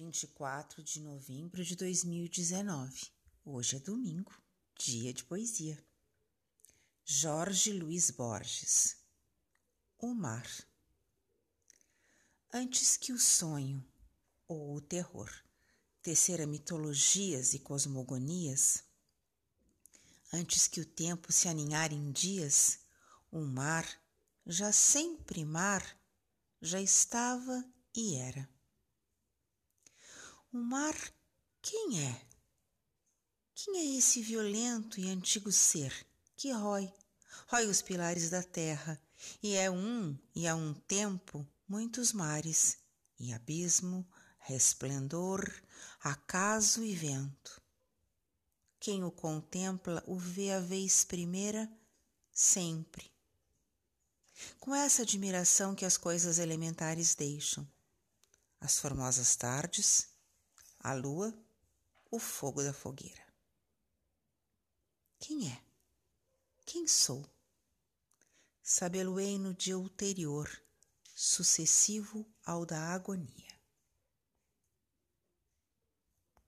24 de novembro de 2019. Hoje é domingo, dia de poesia. Jorge Luiz Borges. O mar. Antes que o sonho ou o terror tecera mitologias e cosmogonias, antes que o tempo se aninhar em dias, o mar, já sempre mar, já estava e era o mar, quem é? Quem é esse violento e antigo ser que rói, rói os pilares da terra, e é um e a um tempo muitos mares, e abismo, resplendor, acaso e vento. Quem o contempla o vê a vez primeira, sempre. Com essa admiração que as coisas elementares deixam. As formosas tardes, a lua, o fogo da fogueira. Quem é? Quem sou? Sabê-lo-ei no dia ulterior, sucessivo ao da agonia.